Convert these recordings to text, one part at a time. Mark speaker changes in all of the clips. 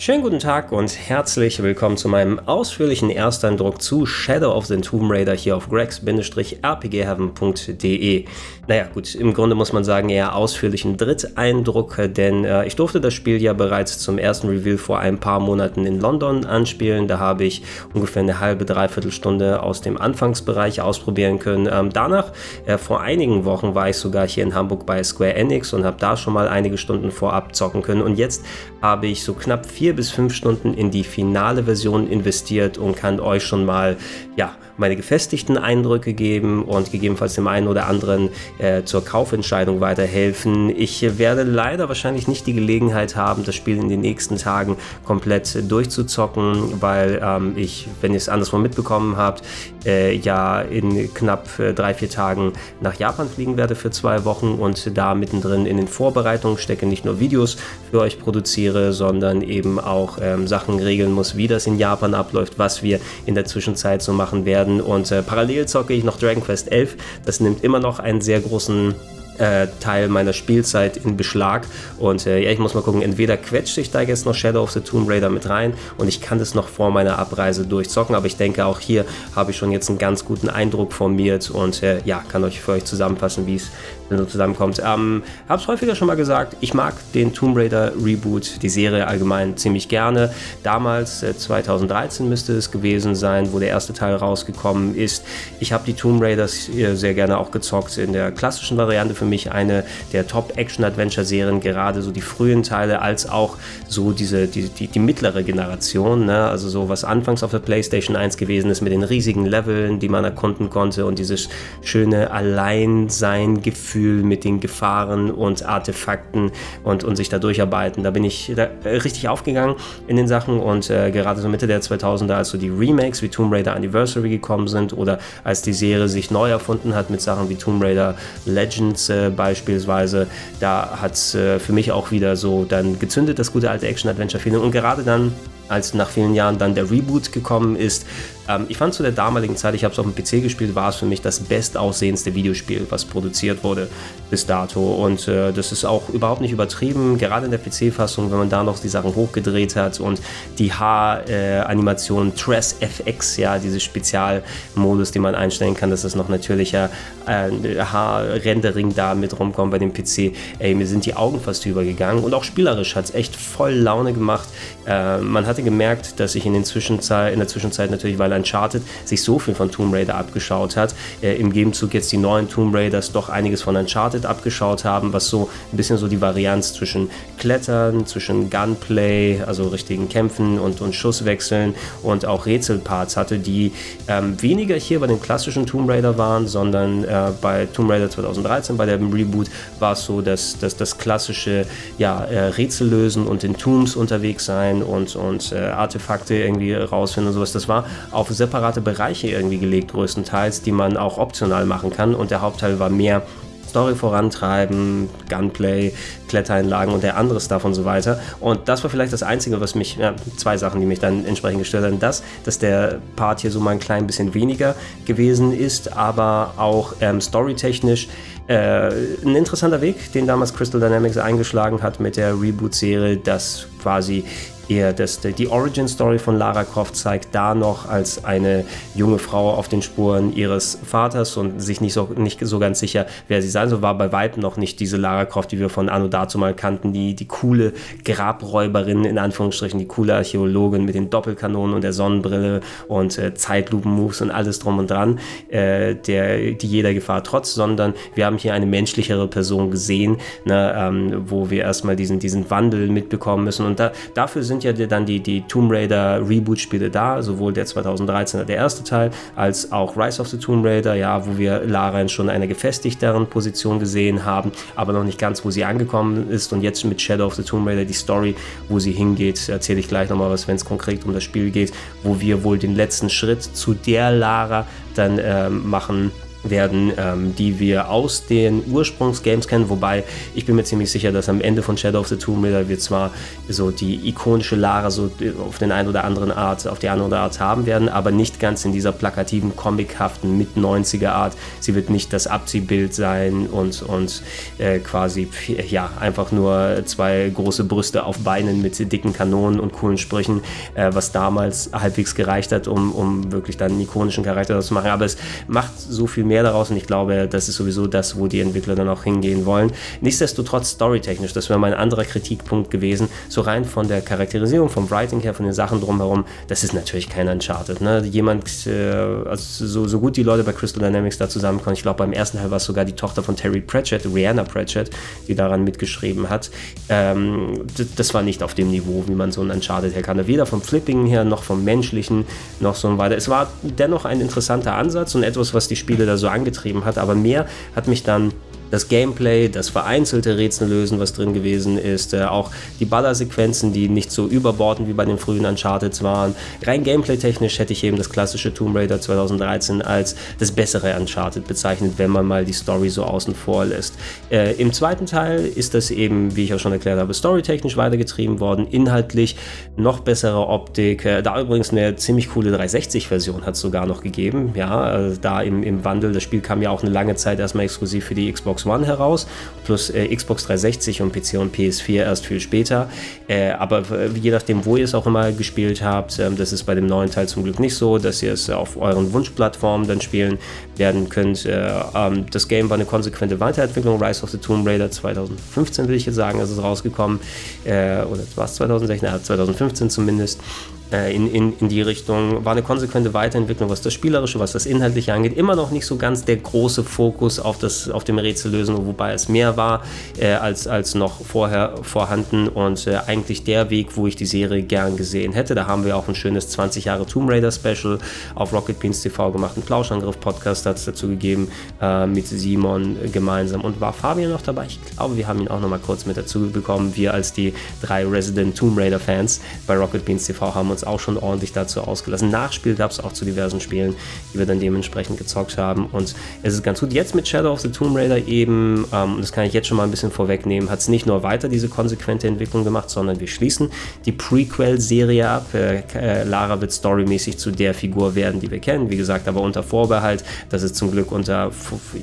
Speaker 1: Schönen guten Tag und herzlich willkommen zu meinem ausführlichen Ersteindruck zu Shadow of the Tomb Raider hier auf gregs-rpgheaven.de. Naja, gut, im Grunde muss man sagen, eher ausführlichen Dritteindruck, denn äh, ich durfte das Spiel ja bereits zum ersten Reveal vor ein paar Monaten in London anspielen. Da habe ich ungefähr eine halbe, dreiviertel Stunde aus dem Anfangsbereich ausprobieren können. Ähm, danach, äh, vor einigen Wochen, war ich sogar hier in Hamburg bei Square Enix und habe da schon mal einige Stunden vorab zocken können. Und jetzt habe ich so knapp vier vier bis fünf Stunden in die finale Version investiert und kann euch schon mal ja, meine gefestigten Eindrücke geben und gegebenenfalls dem einen oder anderen äh, zur Kaufentscheidung weiterhelfen. Ich werde leider wahrscheinlich nicht die Gelegenheit haben, das Spiel in den nächsten Tagen komplett durchzuzocken, weil ähm, ich, wenn ihr es anderswo mitbekommen habt, äh, ja in knapp äh, drei, vier Tagen nach Japan fliegen werde für zwei Wochen und da mittendrin in den Vorbereitungen stecke, nicht nur Videos für euch produziere, sondern eben auch ähm, Sachen regeln muss, wie das in Japan abläuft, was wir in der Zwischenzeit so machen werden. Und äh, parallel zocke ich noch Dragon Quest 11. Das nimmt immer noch einen sehr großen äh, Teil meiner Spielzeit in Beschlag. Und äh, ja, ich muss mal gucken, entweder quetscht sich da jetzt noch Shadow of the Tomb Raider mit rein und ich kann das noch vor meiner Abreise durchzocken, aber ich denke auch hier habe ich schon jetzt einen ganz guten Eindruck formiert und äh, ja, kann euch für euch zusammenfassen, wie es so zusammenkommt. Ähm, habe es häufiger schon mal gesagt, ich mag den Tomb Raider Reboot, die Serie allgemein ziemlich gerne. Damals, äh, 2013 müsste es gewesen sein, wo der erste Teil rausgekommen ist. Ich habe die Tomb Raiders äh, sehr gerne auch gezockt in der klassischen Variante. Für mich eine der Top-Action-Adventure-Serien, gerade so die frühen Teile, als auch so diese, die, die, die mittlere Generation. Ne? Also so was anfangs auf der PlayStation 1 gewesen ist mit den riesigen Leveln, die man erkunden konnte und dieses schöne Alleinsein-Gefühl Gefühl mit den Gefahren und Artefakten und, und sich da durcharbeiten. Da bin ich da äh, richtig aufgegangen in den Sachen und äh, gerade so Mitte der 2000er, als so die Remakes wie Tomb Raider Anniversary gekommen sind oder als die Serie sich neu erfunden hat mit Sachen wie Tomb Raider Legends äh, beispielsweise, da hat es äh, für mich auch wieder so dann gezündet, das gute alte Action-Adventure-Feeling und gerade dann als nach vielen Jahren dann der Reboot gekommen ist, ähm, ich fand zu der damaligen Zeit, ich habe es auf dem PC gespielt, war es für mich das bestaussehendste Videospiel, was produziert wurde bis dato. Und äh, das ist auch überhaupt nicht übertrieben, gerade in der PC-Fassung, wenn man da noch die Sachen hochgedreht hat und die Haar-Animation äh, Tress FX, ja, diese Spezialmodus, den man einstellen kann, dass das noch natürlicher äh, Haar-Rendering da mit rumkommt bei dem PC. Ey, mir sind die Augen fast übergegangen und auch spielerisch hat es echt voll Laune gemacht. Äh, man hatte gemerkt, dass ich in, den Zwischenzeit, in der Zwischenzeit natürlich, weil Uncharted sich so viel von Tomb Raider abgeschaut hat, äh, im Gegenzug jetzt die neuen Tomb Raiders doch einiges von Uncharted abgeschaut haben, was so ein bisschen so die Varianz zwischen Klettern, zwischen Gunplay, also richtigen Kämpfen und, und Schusswechseln und auch Rätselparts hatte, die ähm, weniger hier bei dem klassischen Tomb Raider waren, sondern äh, bei Tomb Raider 2013, bei dem Reboot, war es so, dass, dass das klassische ja, äh, Rätsel lösen und in Tombs unterwegs sein und, und äh, Artefakte irgendwie rausfinden und sowas. Das war auf auf separate Bereiche irgendwie gelegt, größtenteils, die man auch optional machen kann. Und der Hauptteil war mehr Story vorantreiben, Gunplay, Klettereinlagen und der andere Stuff und so weiter. Und das war vielleicht das Einzige, was mich, ja, zwei Sachen, die mich dann entsprechend gestört haben. Das, dass der Part hier so mal ein klein bisschen weniger gewesen ist, aber auch ähm, storytechnisch äh, ein interessanter Weg, den damals Crystal Dynamics eingeschlagen hat mit der Reboot-Serie, dass quasi eher das, die Origin Story von Lara Croft zeigt, da noch als eine junge Frau auf den Spuren ihres Vaters und sich nicht so, nicht so ganz sicher, wer sie sein soll, war bei weitem noch nicht diese Lara Croft, die wir von Anno dazu mal kannten, die, die coole Grabräuberin, in Anführungsstrichen, die coole Archäologin mit den Doppelkanonen und der Sonnenbrille und äh, Zeitlupen-Moves und alles drum und dran, äh, der, die jeder Gefahr trotz, sondern wir haben hier eine menschlichere Person gesehen, ne, ähm, wo wir erstmal diesen, diesen Wandel mitbekommen müssen. Und da, dafür sind sind ja dann die, die Tomb Raider Reboot-Spiele da, sowohl der 2013er, der erste Teil, als auch Rise of the Tomb Raider, ja, wo wir Lara in schon einer gefestigteren Position gesehen haben, aber noch nicht ganz, wo sie angekommen ist. Und jetzt mit Shadow of the Tomb Raider die Story, wo sie hingeht, erzähle ich gleich nochmal was, wenn es konkret um das Spiel geht, wo wir wohl den letzten Schritt zu der Lara dann ähm, machen werden, ähm, die wir aus den Ursprungsgames kennen, wobei ich bin mir ziemlich sicher, dass am Ende von Shadow of the Tomb Raider wir zwar so die ikonische Lara so auf den einen oder anderen Art, auf die andere Art haben werden, aber nicht ganz in dieser plakativen, comichaften mit 90er Art. Sie wird nicht das Abziehbild sein und, und äh, quasi ja einfach nur zwei große Brüste auf Beinen mit dicken Kanonen und coolen Sprüchen, äh, was damals halbwegs gereicht hat, um, um wirklich dann einen ikonischen Charakter zu machen. Aber es macht so viel mehr daraus und ich glaube, das ist sowieso das, wo die Entwickler dann auch hingehen wollen. Nichtsdestotrotz storytechnisch, das wäre mein anderer Kritikpunkt gewesen, so rein von der Charakterisierung, vom Writing her, von den Sachen drumherum, das ist natürlich kein Uncharted. Ne? Jemand, äh, also so, so gut die Leute bei Crystal Dynamics da zusammenkommen, ich glaube beim ersten Teil war es sogar die Tochter von Terry Pratchett, Rihanna Pratchett, die daran mitgeschrieben hat. Ähm, das war nicht auf dem Niveau, wie man so ein Uncharted her kann. Weder vom Flipping her, noch vom menschlichen, noch so weiter. Es war dennoch ein interessanter Ansatz und etwas, was die Spiele da so angetrieben hat, aber mehr hat mich dann das Gameplay, das vereinzelte Rätsel lösen, was drin gewesen ist, äh, auch die Ballersequenzen, die nicht so überbordend wie bei den frühen Uncharted waren. Rein gameplay-technisch hätte ich eben das klassische Tomb Raider 2013 als das bessere Uncharted bezeichnet, wenn man mal die Story so außen vor lässt. Äh, Im zweiten Teil ist das eben, wie ich auch schon erklärt habe, storytechnisch weitergetrieben worden, inhaltlich noch bessere Optik. Äh, da übrigens eine ziemlich coole 360-Version hat es sogar noch gegeben, ja, äh, da im, im Wandel. Das Spiel kam ja auch eine lange Zeit erstmal exklusiv für die Xbox Xbox One heraus, plus äh, Xbox 360 und PC und PS4 erst viel später. Äh, aber je nachdem, wo ihr es auch immer gespielt habt, ähm, das ist bei dem neuen Teil zum Glück nicht so, dass ihr es auf euren Wunschplattformen dann spielen werden könnt. Äh, ähm, das Game war eine konsequente Weiterentwicklung. Rise of the Tomb Raider 2015 will ich jetzt sagen, ist es rausgekommen. Äh, oder war es 2016? Ja, 2015 zumindest. Äh, in, in, in die Richtung. War eine konsequente Weiterentwicklung, was das Spielerische, was das Inhaltliche angeht. Immer noch nicht so ganz der große Fokus auf, das, auf dem Rätsellösen, wobei es mehr war äh, als, als noch vorher vorhanden und äh, eigentlich der Weg, wo ich die Serie gern gesehen hätte. Da haben wir auch ein schönes 20 Jahre Tomb Raider Special auf Rocket Beans TV gemacht. Ein Plauschangriff-Podcast hat es dazu gegeben äh, mit Simon gemeinsam. Und war Fabian noch dabei? Ich glaube, wir haben ihn auch noch mal kurz mit dazu bekommen. Wir als die drei Resident Tomb Raider Fans bei Rocket Beans TV haben uns uns auch schon ordentlich dazu ausgelassen. Nachspiel gab es auch zu diversen Spielen, die wir dann dementsprechend gezockt haben. Und es ist ganz gut. Jetzt mit Shadow of the Tomb Raider eben, ähm, das kann ich jetzt schon mal ein bisschen vorwegnehmen, hat es nicht nur weiter diese konsequente Entwicklung gemacht, sondern wir schließen die Prequel-Serie ab. Äh, äh, Lara wird storymäßig zu der Figur werden, die wir kennen. Wie gesagt, aber unter Vorbehalt, dass es zum Glück unter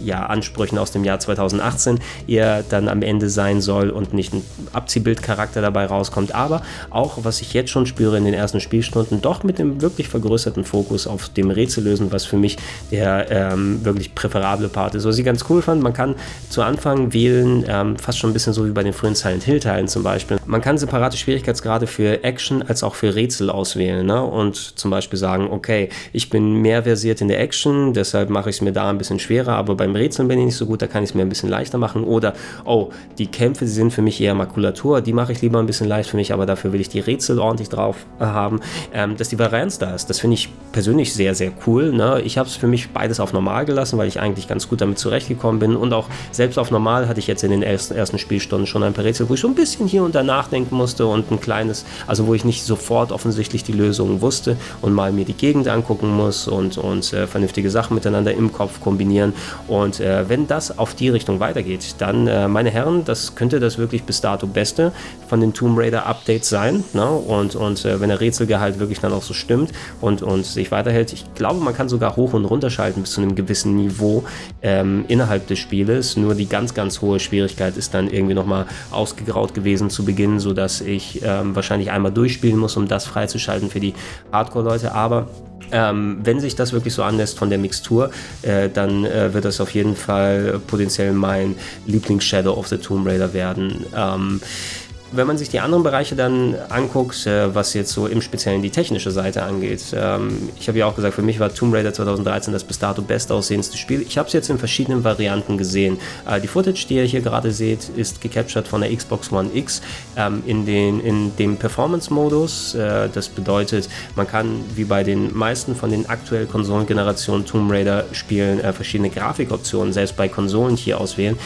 Speaker 1: ja, Ansprüchen aus dem Jahr 2018 eher dann am Ende sein soll und nicht ein Abziehbildcharakter dabei rauskommt. Aber auch, was ich jetzt schon spüre in den ersten Spielstunden doch mit dem wirklich vergrößerten Fokus auf dem Rätsellösen, was für mich der ähm, wirklich präferable Part ist. Was ich ganz cool fand, man kann zu Anfang wählen, ähm, fast schon ein bisschen so wie bei den frühen Silent Hill Teilen zum Beispiel. Man kann separate Schwierigkeitsgrade für Action als auch für Rätsel auswählen ne? und zum Beispiel sagen, okay, ich bin mehr versiert in der Action, deshalb mache ich es mir da ein bisschen schwerer, aber beim Rätseln bin ich nicht so gut, da kann ich es mir ein bisschen leichter machen. Oder, oh, die Kämpfe sind für mich eher Makulatur, die mache ich lieber ein bisschen leicht für mich, aber dafür will ich die Rätsel ordentlich drauf haben haben, ähm, dass die Varianz da ist. Das finde ich persönlich sehr, sehr cool. Ne? Ich habe es für mich beides auf normal gelassen, weil ich eigentlich ganz gut damit zurechtgekommen bin. Und auch selbst auf normal hatte ich jetzt in den ersten, ersten Spielstunden schon ein paar Rätsel, wo ich schon ein bisschen hier und da nachdenken musste und ein kleines, also wo ich nicht sofort offensichtlich die Lösung wusste und mal mir die Gegend angucken muss und, und äh, vernünftige Sachen miteinander im Kopf kombinieren. Und äh, wenn das auf die Richtung weitergeht, dann, äh, meine Herren, das könnte das wirklich bis dato Beste von den Tomb Raider Updates sein. Ne? Und, und äh, wenn der Rätsel Wechselgehalt wirklich dann auch so stimmt und, und sich weiterhält. Ich glaube, man kann sogar hoch und runter schalten bis zu einem gewissen Niveau ähm, innerhalb des Spieles. Nur die ganz, ganz hohe Schwierigkeit ist dann irgendwie nochmal ausgegraut gewesen zu Beginn, sodass ich ähm, wahrscheinlich einmal durchspielen muss, um das freizuschalten für die Hardcore-Leute. Aber ähm, wenn sich das wirklich so anlässt von der Mixtur, äh, dann äh, wird das auf jeden Fall potenziell mein Lieblings-Shadow of the Tomb Raider werden. Ähm, wenn man sich die anderen Bereiche dann anguckt, äh, was jetzt so im Speziellen die technische Seite angeht, ähm, ich habe ja auch gesagt, für mich war Tomb Raider 2013 das bis dato bestaussehendste Spiel. Ich habe es jetzt in verschiedenen Varianten gesehen. Äh, die Footage, die ihr hier gerade seht, ist gecaptured von der Xbox One X ähm, in, den, in dem Performance-Modus. Äh, das bedeutet, man kann wie bei den meisten von den aktuellen Konsolengenerationen Tomb Raider-Spielen verschiedene Grafikoptionen selbst bei Konsolen hier auswählen.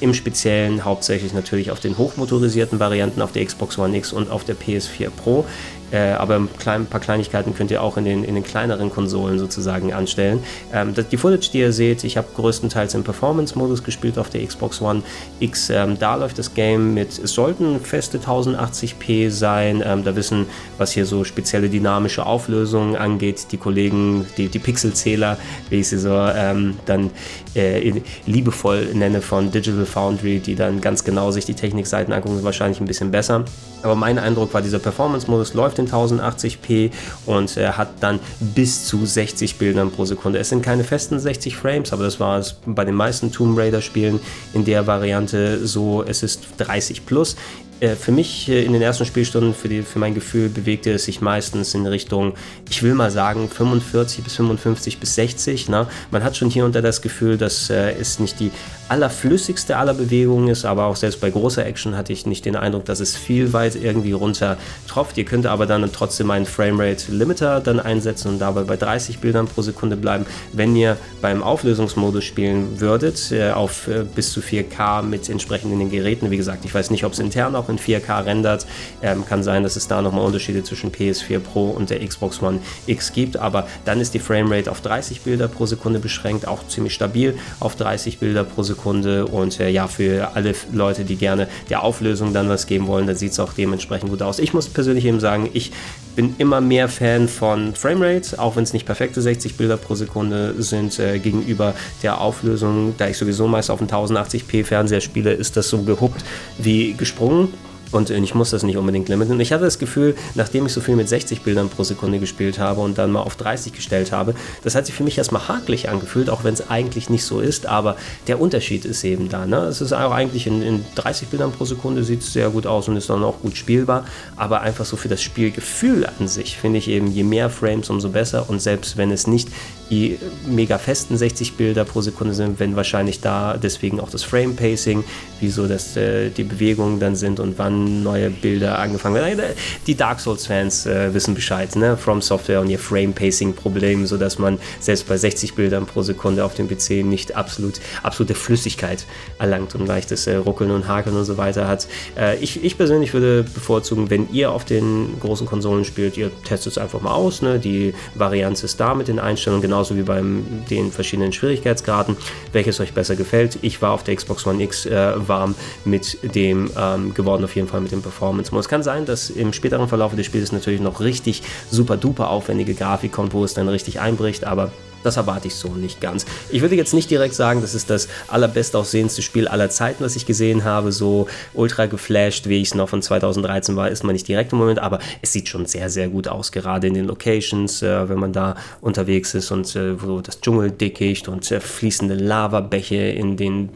Speaker 1: Im Speziellen hauptsächlich natürlich auf den hochmotorisierten Varianten Varianten auf der Xbox One X und auf der PS4 Pro. Äh, aber ein, klein, ein, paar Kleinigkeiten könnt ihr auch in den, in den kleineren Konsolen sozusagen anstellen. Ähm, die Footage, die ihr seht, ich habe größtenteils im Performance-Modus gespielt auf der Xbox One X. Ähm, da läuft das Game mit, es sollten feste 1080p sein. Ähm, da wissen, was hier so spezielle dynamische Auflösungen angeht, die Kollegen, die, die Pixelzähler, wie ich sie so ähm, dann äh, liebevoll nenne von Digital Foundry, die dann ganz genau sich die Technikseiten angucken, wahrscheinlich ein bisschen besser. Aber mein Eindruck war, dieser Performance-Modus läuft in 1080p und er hat dann bis zu 60 Bildern pro Sekunde. Es sind keine festen 60 Frames, aber das war es bei den meisten Tomb Raider-Spielen in der Variante so. Es ist 30 plus. Äh, für mich äh, in den ersten Spielstunden, für, die, für mein Gefühl, bewegte es sich meistens in Richtung, ich will mal sagen, 45 bis 55 bis 60. Ne? Man hat schon hier und da das Gefühl, dass äh, es nicht die allerflüssigste aller Bewegungen ist, aber auch selbst bei großer Action hatte ich nicht den Eindruck, dass es viel weit irgendwie runter tropft. Ihr könnt aber dann trotzdem einen Framerate Limiter dann einsetzen und dabei bei 30 Bildern pro Sekunde bleiben. Wenn ihr beim Auflösungsmodus spielen würdet, auf bis zu 4K mit entsprechenden Geräten, wie gesagt, ich weiß nicht, ob es intern auch in 4K rendert, ähm, kann sein, dass es da nochmal Unterschiede zwischen PS4 Pro und der Xbox One X gibt, aber dann ist die Framerate auf 30 Bilder pro Sekunde beschränkt, auch ziemlich stabil auf 30 Bilder pro Sekunde und äh, ja, für alle Leute, die gerne der Auflösung dann was geben wollen, dann sieht es auch dementsprechend gut aus. Ich muss persönlich eben sagen, ich bin immer mehr Fan von Framerate, auch wenn es nicht perfekte 60 Bilder pro Sekunde sind, äh, gegenüber der Auflösung. Da ich sowieso meist auf einen 1080p Fernseher spiele, ist das so gehuckt wie gesprungen. Und ich muss das nicht unbedingt limiten. Und ich hatte das Gefühl, nachdem ich so viel mit 60 Bildern pro Sekunde gespielt habe und dann mal auf 30 gestellt habe, das hat sich für mich erstmal hakelig angefühlt, auch wenn es eigentlich nicht so ist. Aber der Unterschied ist eben da. Ne? Es ist auch eigentlich in, in 30 Bildern pro Sekunde sieht es sehr gut aus und ist dann auch gut spielbar. Aber einfach so für das Spielgefühl an sich finde ich eben, je mehr Frames, umso besser. Und selbst wenn es nicht die mega festen 60 Bilder pro Sekunde sind, wenn wahrscheinlich da deswegen auch das Frame Pacing, wieso das äh, die Bewegungen dann sind und wann neue Bilder angefangen werden. Die Dark Souls Fans äh, wissen Bescheid, ne? From Software und ihr Frame Pacing Problem, so dass man selbst bei 60 Bildern pro Sekunde auf dem PC nicht absolut absolute Flüssigkeit erlangt und leichtes äh, Ruckeln und Hakeln und so weiter hat. Äh, ich, ich persönlich würde bevorzugen, wenn ihr auf den großen Konsolen spielt, ihr testet es einfach mal aus, ne? Die Varianz ist da mit den Einstellungen genau genauso wie bei den verschiedenen Schwierigkeitsgraden, welches euch besser gefällt. Ich war auf der Xbox One X äh, warm mit dem ähm, geworden, auf jeden Fall mit dem Performance-Modus. Es kann sein, dass im späteren Verlauf des Spiels natürlich noch richtig super duper aufwendige Grafik kommt, wo es dann richtig einbricht, aber das erwarte ich so nicht ganz. Ich würde jetzt nicht direkt sagen, das ist das allerbestaussehendste Spiel aller Zeiten, was ich gesehen habe. So ultra geflasht, wie ich es noch von 2013 war, ist man nicht direkt im Moment, aber es sieht schon sehr, sehr gut aus, gerade in den Locations, äh, wenn man da unterwegs ist und äh, wo das Dschungeldickicht und äh, fließende Lavabäche in den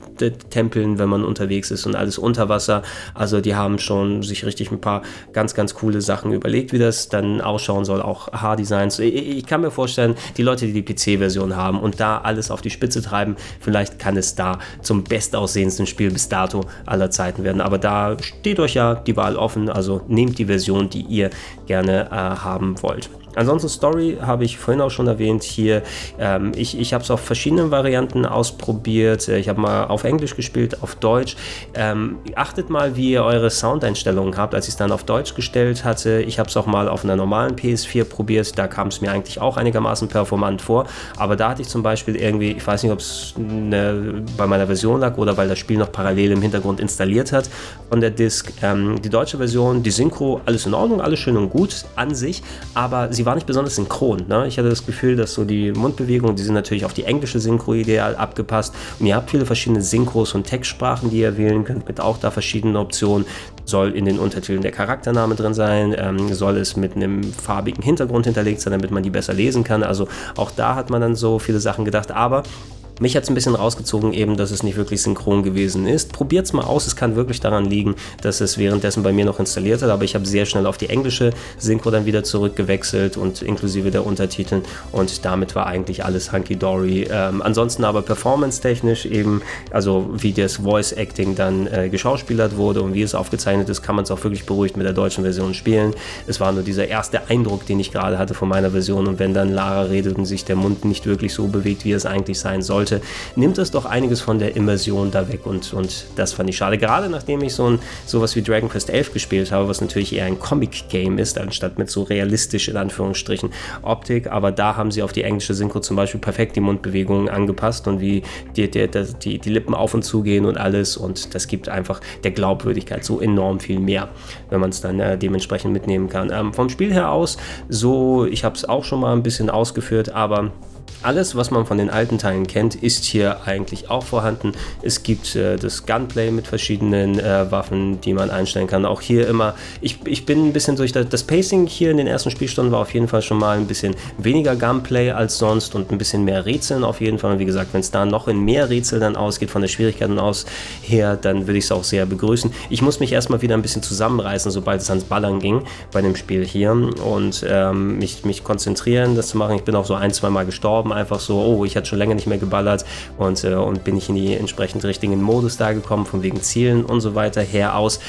Speaker 1: Tempeln, wenn man unterwegs ist und alles unter Wasser. Also die haben schon sich richtig ein paar ganz, ganz coole Sachen überlegt, wie das dann ausschauen soll, auch Haardesigns. Ich, ich kann mir vorstellen, die Leute, die die PC version haben und da alles auf die Spitze treiben. Vielleicht kann es da zum bestaussehendsten Spiel bis dato aller Zeiten werden. Aber da steht euch ja die Wahl offen. Also nehmt die Version, die ihr gerne äh, haben wollt. Ansonsten Story habe ich vorhin auch schon erwähnt hier. Ähm, ich ich habe es auf verschiedenen Varianten ausprobiert. Äh, ich habe mal auf Englisch gespielt, auf Deutsch. Ähm, achtet mal, wie ihr eure Soundeinstellungen habt, als ich es dann auf Deutsch gestellt hatte. Ich habe es auch mal auf einer normalen PS4 probiert. Da kam es mir eigentlich auch einigermaßen performant vor. Aber da hatte ich zum Beispiel irgendwie, ich weiß nicht, ob es bei meiner Version lag oder weil das Spiel noch parallel im Hintergrund installiert hat von der Disk. Ähm, die deutsche Version, die Synchro, alles in Ordnung, alles schön und gut an sich, aber sie war nicht besonders synchron. Ne? Ich hatte das Gefühl, dass so die Mundbewegungen, die sind natürlich auf die englische Synchro ideal abgepasst. Und ihr habt viele verschiedene Synchros und Textsprachen, die ihr wählen könnt, mit auch da verschiedenen Optionen. Soll in den Untertiteln der Charaktername drin sein, ähm, soll es mit einem farbigen Hintergrund hinterlegt sein, damit man die besser lesen kann. Also auch da hat man dann so viele Sachen gedacht. Aber mich hat es ein bisschen rausgezogen, eben, dass es nicht wirklich synchron gewesen ist. Probiert es mal aus, es kann wirklich daran liegen, dass es währenddessen bei mir noch installiert hat, aber ich habe sehr schnell auf die englische Synchro dann wieder zurückgewechselt und inklusive der Untertiteln und damit war eigentlich alles hunky-dory. Ähm, ansonsten aber performance-technisch eben, also wie das Voice-Acting dann äh, geschauspielert wurde und wie es aufgezeichnet ist, kann man es auch wirklich beruhigt mit der deutschen Version spielen. Es war nur dieser erste Eindruck, den ich gerade hatte von meiner Version und wenn dann Lara redet und sich der Mund nicht wirklich so bewegt, wie es eigentlich sein soll, sollte, nimmt es doch einiges von der Immersion da weg und, und das fand ich schade. Gerade nachdem ich so ein sowas wie Dragon Quest 11 gespielt habe, was natürlich eher ein Comic-Game ist, anstatt mit so realistisch in Anführungsstrichen Optik, aber da haben sie auf die englische Synchro zum Beispiel perfekt die Mundbewegungen angepasst und wie die, die, die, die Lippen auf und zu gehen und alles und das gibt einfach der Glaubwürdigkeit so enorm viel mehr, wenn man es dann äh, dementsprechend mitnehmen kann. Ähm, vom Spiel her aus, so, ich habe es auch schon mal ein bisschen ausgeführt, aber alles, was man von den alten Teilen kennt, ist hier eigentlich auch vorhanden. Es gibt äh, das Gunplay mit verschiedenen äh, Waffen, die man einstellen kann. Auch hier immer, ich, ich bin ein bisschen durch das, Pacing hier in den ersten Spielstunden war auf jeden Fall schon mal ein bisschen weniger Gunplay als sonst und ein bisschen mehr Rätseln auf jeden Fall. Und wie gesagt, wenn es da noch in mehr Rätsel dann ausgeht, von der Schwierigkeit aus her, dann würde ich es auch sehr begrüßen. Ich muss mich erstmal wieder ein bisschen zusammenreißen, sobald es ans Ballern ging bei dem Spiel hier und ähm, mich, mich konzentrieren, das zu machen. Ich bin auch so ein, zwei Mal gestorben einfach so, oh, ich hatte schon länger nicht mehr geballert und, äh, und bin ich in die entsprechend richtigen Modus da gekommen, von wegen Zielen und so weiter her aus.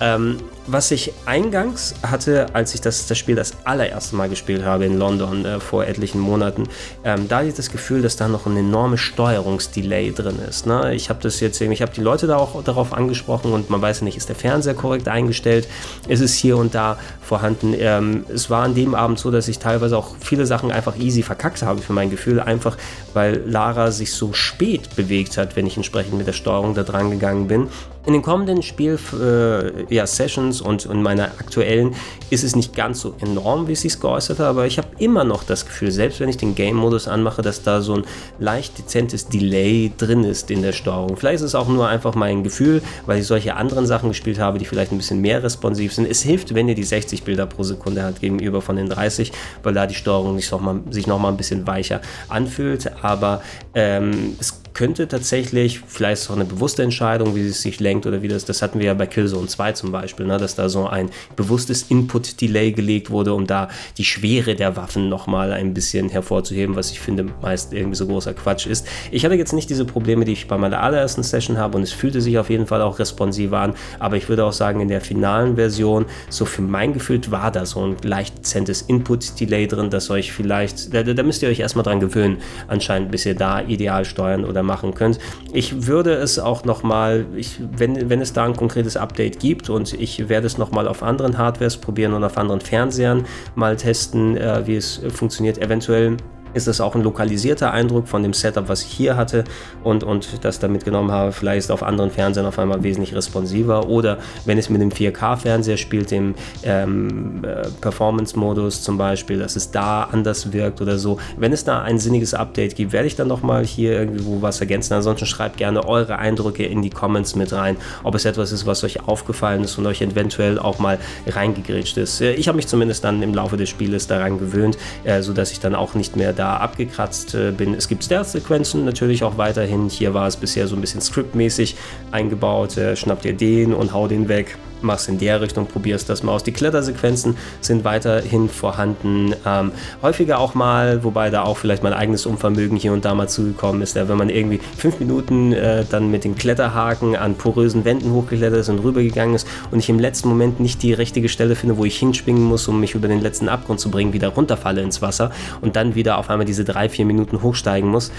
Speaker 1: Ähm, was ich eingangs hatte, als ich das, das Spiel das allererste Mal gespielt habe in London äh, vor etlichen Monaten, ähm, da hatte ich das Gefühl, dass da noch ein enormes Steuerungsdelay drin ist. Ne? Ich habe das jetzt, ich habe die Leute da auch darauf angesprochen und man weiß ja nicht, ist der Fernseher korrekt eingestellt? Ist es hier und da vorhanden? Ähm, es war an dem Abend so, dass ich teilweise auch viele Sachen einfach easy verkackt habe für mein Gefühl, einfach weil Lara sich so spät bewegt hat, wenn ich entsprechend mit der Steuerung da dran gegangen bin. In den kommenden Spiel äh, ja, Sessions und in meiner aktuellen ist es nicht ganz so enorm, wie es sich geäußert hat, aber ich habe immer noch das Gefühl, selbst wenn ich den Game-Modus anmache, dass da so ein leicht dezentes Delay drin ist in der Steuerung. Vielleicht ist es auch nur einfach mein Gefühl, weil ich solche anderen Sachen gespielt habe, die vielleicht ein bisschen mehr responsiv sind. Es hilft, wenn ihr die 60 Bilder pro Sekunde habt gegenüber von den 30, weil da die Steuerung sich nochmal noch mal ein bisschen weicher anfühlt, aber ähm, es könnte tatsächlich, vielleicht ist auch eine bewusste Entscheidung, wie es sich lenkt oder wie das, das hatten wir ja bei Killzone 2 zum Beispiel, ne, dass da so ein bewusstes Input-Delay gelegt wurde, um da die Schwere der Waffen nochmal ein bisschen hervorzuheben, was ich finde meist irgendwie so großer Quatsch ist. Ich hatte jetzt nicht diese Probleme, die ich bei meiner allerersten Session habe und es fühlte sich auf jeden Fall auch responsiver an, aber ich würde auch sagen, in der finalen Version, so für mein Gefühl war da so ein leicht dezentes Input-Delay drin, das euch vielleicht, da, da müsst ihr euch erstmal dran gewöhnen, anscheinend, bis ihr da ideal steuern oder machen könnt. Ich würde es auch nochmal, wenn, wenn es da ein konkretes Update gibt und ich werde es nochmal auf anderen Hardwares probieren und auf anderen Fernsehern mal testen, äh, wie es funktioniert. Eventuell ist es auch ein lokalisierter Eindruck von dem Setup, was ich hier hatte und, und das da mitgenommen habe. Vielleicht ist auf anderen Fernsehern auf einmal wesentlich responsiver oder wenn es mit dem 4K-Fernseher spielt, dem ähm, äh, Performance-Modus zum Beispiel, dass es da anders wirkt oder so. Wenn es da ein sinniges Update gibt, werde ich dann nochmal hier irgendwo was ergänzen. Ansonsten schreibt gerne eure Eindrücke in die Comments mit rein, ob es etwas ist, was euch aufgefallen ist und euch eventuell auch mal reingegrätscht ist. Äh, ich habe mich zumindest dann im Laufe des Spieles daran gewöhnt, äh, sodass ich dann auch nicht mehr da abgekratzt äh, bin. Es gibt Stealth-Sequenzen natürlich auch weiterhin. Hier war es bisher so ein bisschen scriptmäßig eingebaut. Äh, schnapp dir den und hau den weg machst in der Richtung, probierst das mal aus. Die Klettersequenzen sind weiterhin vorhanden. Ähm, häufiger auch mal, wobei da auch vielleicht mein eigenes Unvermögen hier und da mal zugekommen ist, ja, wenn man irgendwie fünf Minuten äh, dann mit den Kletterhaken an porösen Wänden hochgeklettert ist und rübergegangen ist und ich im letzten Moment nicht die richtige Stelle finde, wo ich hinspringen muss, um mich über den letzten Abgrund zu bringen, wieder runterfalle ins Wasser und dann wieder auf einmal diese drei, vier Minuten hochsteigen muss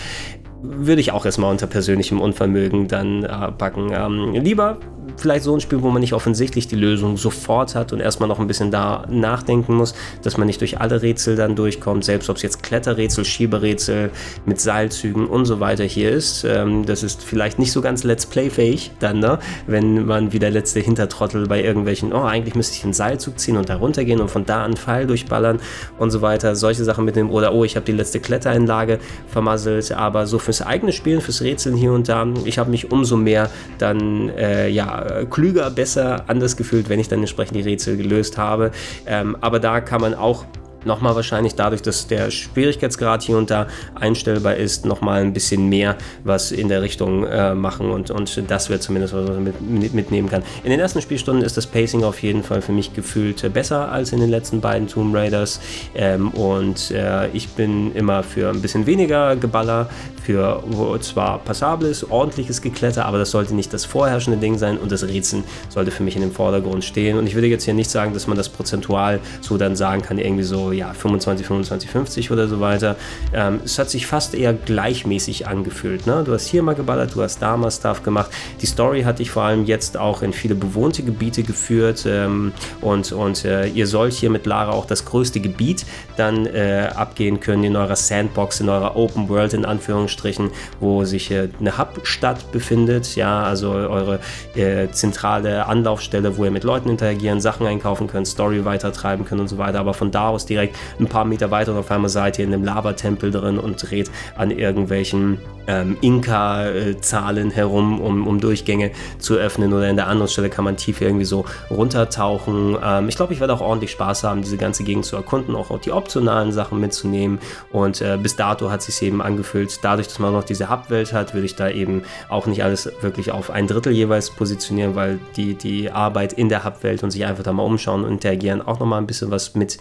Speaker 1: würde ich auch erstmal unter persönlichem Unvermögen dann äh, packen. Ähm, lieber vielleicht so ein Spiel, wo man nicht offensichtlich die Lösung sofort hat und erstmal noch ein bisschen da nachdenken muss, dass man nicht durch alle Rätsel dann durchkommt, selbst ob es jetzt Kletterrätsel, Schieberätsel mit Seilzügen und so weiter hier ist. Ähm, das ist vielleicht nicht so ganz Let's Play-fähig dann, ne? wenn man wie der letzte Hintertrottel bei irgendwelchen, oh, eigentlich müsste ich einen Seilzug ziehen und da runtergehen und von da einen Pfeil durchballern und so weiter. Solche Sachen mit dem, oder oh, ich habe die letzte Klettereinlage vermasselt, aber so fürs eigene Spielen, fürs Rätseln hier und da, ich habe mich umso mehr dann, äh, ja, klüger, besser, anders gefühlt, wenn ich dann entsprechend die Rätsel gelöst habe. Ähm, aber da kann man auch nochmal wahrscheinlich dadurch, dass der Schwierigkeitsgrad hier und da einstellbar ist, nochmal ein bisschen mehr was in der Richtung äh, machen und, und das wäre zumindest was man mit, mitnehmen kann. In den ersten Spielstunden ist das Pacing auf jeden Fall für mich gefühlt besser als in den letzten beiden Tomb Raiders ähm, und äh, ich bin immer für ein bisschen weniger Geballer, für zwar passables, ordentliches Gekletter, aber das sollte nicht das vorherrschende Ding sein und das Rätseln sollte für mich in dem Vordergrund stehen und ich würde jetzt hier nicht sagen, dass man das prozentual so dann sagen kann, irgendwie so ja 25, 25, 50 oder so weiter. Ähm, es hat sich fast eher gleichmäßig angefühlt. Ne? Du hast hier mal geballert, du hast da mal Stuff gemacht. Die Story hat dich vor allem jetzt auch in viele bewohnte Gebiete geführt ähm, und, und äh, ihr sollt hier mit Lara auch das größte Gebiet dann äh, abgehen können in eurer Sandbox, in eurer Open World in Anführungsstrichen, wo sich äh, eine Hubstadt befindet. Ja, also eure äh, zentrale Anlaufstelle, wo ihr mit Leuten interagieren, Sachen einkaufen könnt, Story weitertreiben könnt und so weiter. Aber von da aus direkt ein paar Meter weiter und auf einmal seid ihr in einem Lava-Tempel drin und dreht an irgendwelchen ähm, Inka-Zahlen herum, um, um Durchgänge zu öffnen. Oder in der anderen Stelle kann man tief irgendwie so runtertauchen. Ähm, ich glaube, ich werde auch ordentlich Spaß haben, diese ganze Gegend zu erkunden, auch, auch die optionalen Sachen mitzunehmen. Und äh, bis dato hat sich eben angefühlt, dadurch, dass man noch diese Hub-Welt hat, würde ich da eben auch nicht alles wirklich auf ein Drittel jeweils positionieren, weil die, die Arbeit in der Hub-Welt und sich einfach da mal umschauen und interagieren auch nochmal ein bisschen was mit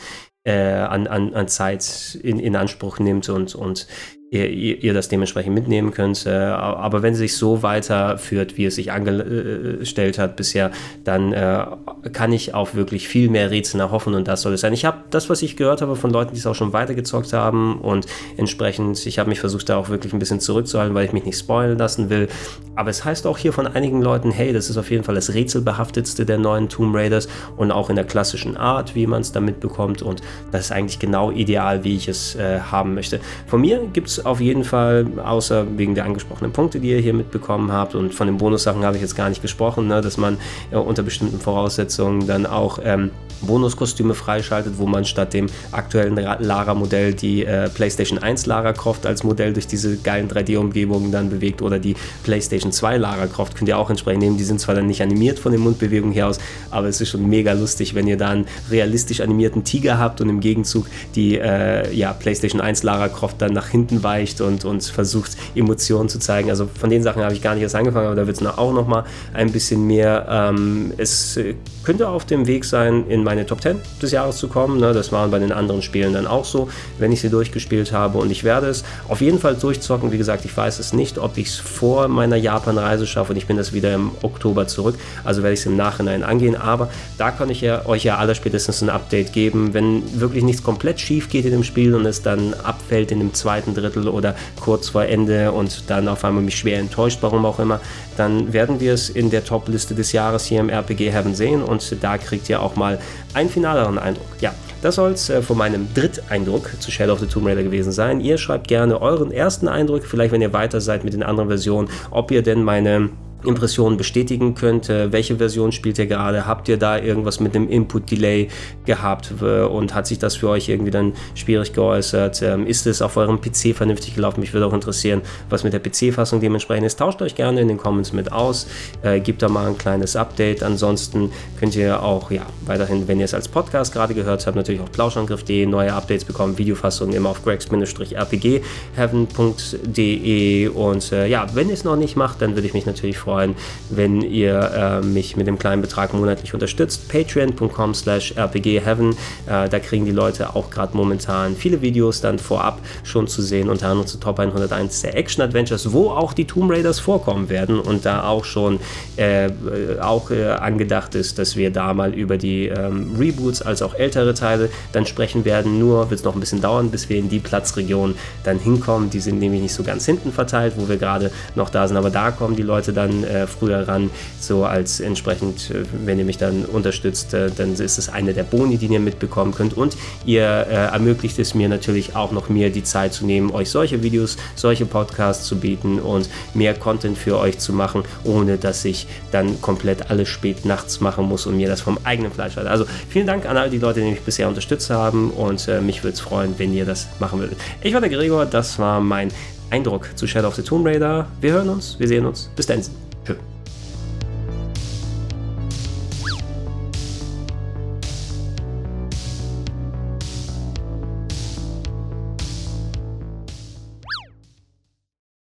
Speaker 1: äh, an, an, an Zeit in, in Anspruch nimmt und, und ihr, ihr, das dementsprechend mitnehmen könnt. Äh, aber wenn es sich so weiterführt, wie es sich angestellt hat bisher, dann äh, kann ich auch wirklich viel mehr Rätsel erhoffen und das soll es sein. Ich habe das, was ich gehört habe von Leuten, die es auch schon weitergezockt haben und entsprechend, ich habe mich versucht, da auch wirklich ein bisschen zurückzuhalten, weil ich mich nicht spoilen lassen will. Aber es heißt auch hier von einigen Leuten, hey, das ist auf jeden Fall das rätselbehaftetste der neuen Tomb Raiders und auch in der klassischen Art, wie man es da mitbekommt und das ist eigentlich genau ideal, wie ich es äh, haben möchte. Von mir gibt es auf jeden Fall, außer wegen der angesprochenen Punkte, die ihr hier mitbekommen habt. Und von den Bonussachen habe ich jetzt gar nicht gesprochen, ne, dass man äh, unter bestimmten Voraussetzungen dann auch ähm, Bonuskostüme freischaltet, wo man statt dem aktuellen Lara-Modell die äh, PlayStation 1 Lara Croft als Modell durch diese geilen 3D-Umgebungen dann bewegt oder die PlayStation 2 Lara Croft könnt ihr auch entsprechend nehmen. Die sind zwar dann nicht animiert von den Mundbewegungen her aus, aber es ist schon mega lustig, wenn ihr da einen realistisch animierten Tiger habt und im Gegenzug die äh, ja, PlayStation 1 Lara Croft dann nach hinten weicht und, und versucht Emotionen zu zeigen. Also von den Sachen habe ich gar nicht erst angefangen, aber da wird es auch noch mal ein bisschen mehr. Ähm, es könnte auf dem Weg sein, in meine Top 10 des Jahres zu kommen. Ne? Das waren bei den anderen Spielen dann auch so, wenn ich sie durchgespielt habe. Und ich werde es auf jeden Fall durchzocken. Wie gesagt, ich weiß es nicht, ob ich es vor meiner Japan-Reise schaffe und ich bin das wieder im Oktober zurück. Also werde ich es im Nachhinein angehen. Aber da kann ich ja euch ja aller spätestens ein Update geben, wenn wirklich nichts komplett schief geht in dem Spiel und es dann abfällt in dem zweiten Drittel oder kurz vor Ende und dann auf einmal mich schwer enttäuscht, warum auch immer, dann werden wir es in der Top-Liste des Jahres hier im RPG Heaven sehen und da kriegt ihr auch mal einen finaleren Eindruck. Ja, das soll es äh, von meinem Dritteindruck zu Shadow of the Tomb Raider gewesen sein. Ihr schreibt gerne euren ersten Eindruck, vielleicht wenn ihr weiter seid mit den anderen Versionen, ob ihr denn meine Impressionen bestätigen könnte. Welche Version spielt ihr gerade? Habt ihr da irgendwas mit dem Input-Delay gehabt und hat sich das für euch irgendwie dann schwierig geäußert? Ähm, ist es auf eurem PC vernünftig gelaufen? Mich würde auch interessieren, was mit der PC-Fassung dementsprechend ist. Tauscht euch gerne in den Comments mit aus. Äh, gebt da mal ein kleines Update. Ansonsten könnt ihr auch, ja, weiterhin, wenn ihr es als Podcast gerade gehört habt, natürlich auf plauschangriff.de neue Updates bekommen. Videofassungen immer auf gregs-rpgheaven.de und äh, ja, wenn ihr es noch nicht macht, dann würde ich mich natürlich freuen, freuen, wenn ihr äh, mich mit dem kleinen Betrag monatlich unterstützt. Patreon.com slash rpgheaven. Äh, da kriegen die Leute auch gerade momentan viele Videos dann vorab schon zu sehen, unter anderem zu Top 101 der Action Adventures, wo auch die Tomb Raiders vorkommen werden und da auch schon äh, auch äh, angedacht ist, dass wir da mal über die ähm, Reboots als auch ältere Teile dann sprechen werden. Nur wird es noch ein bisschen dauern, bis wir in die Platzregion dann hinkommen. Die sind nämlich nicht so ganz hinten verteilt, wo wir gerade noch da sind, aber da kommen die Leute dann äh, früher ran, so als entsprechend, äh, wenn ihr mich dann unterstützt, äh, dann ist es eine der Boni, die ihr mitbekommen könnt und ihr äh, ermöglicht es mir natürlich auch noch mehr die Zeit zu nehmen, euch solche Videos, solche Podcasts zu bieten und mehr Content für euch zu machen, ohne dass ich dann komplett alles spät nachts machen muss und mir das vom eigenen Fleisch hat. Also vielen Dank an all die Leute, die mich bisher unterstützt haben und äh, mich würde es freuen, wenn ihr das machen würdet. Ich war der Gregor, das war mein Eindruck zu Shadow of the Tomb Raider. Wir hören uns, wir sehen uns. Bis dann.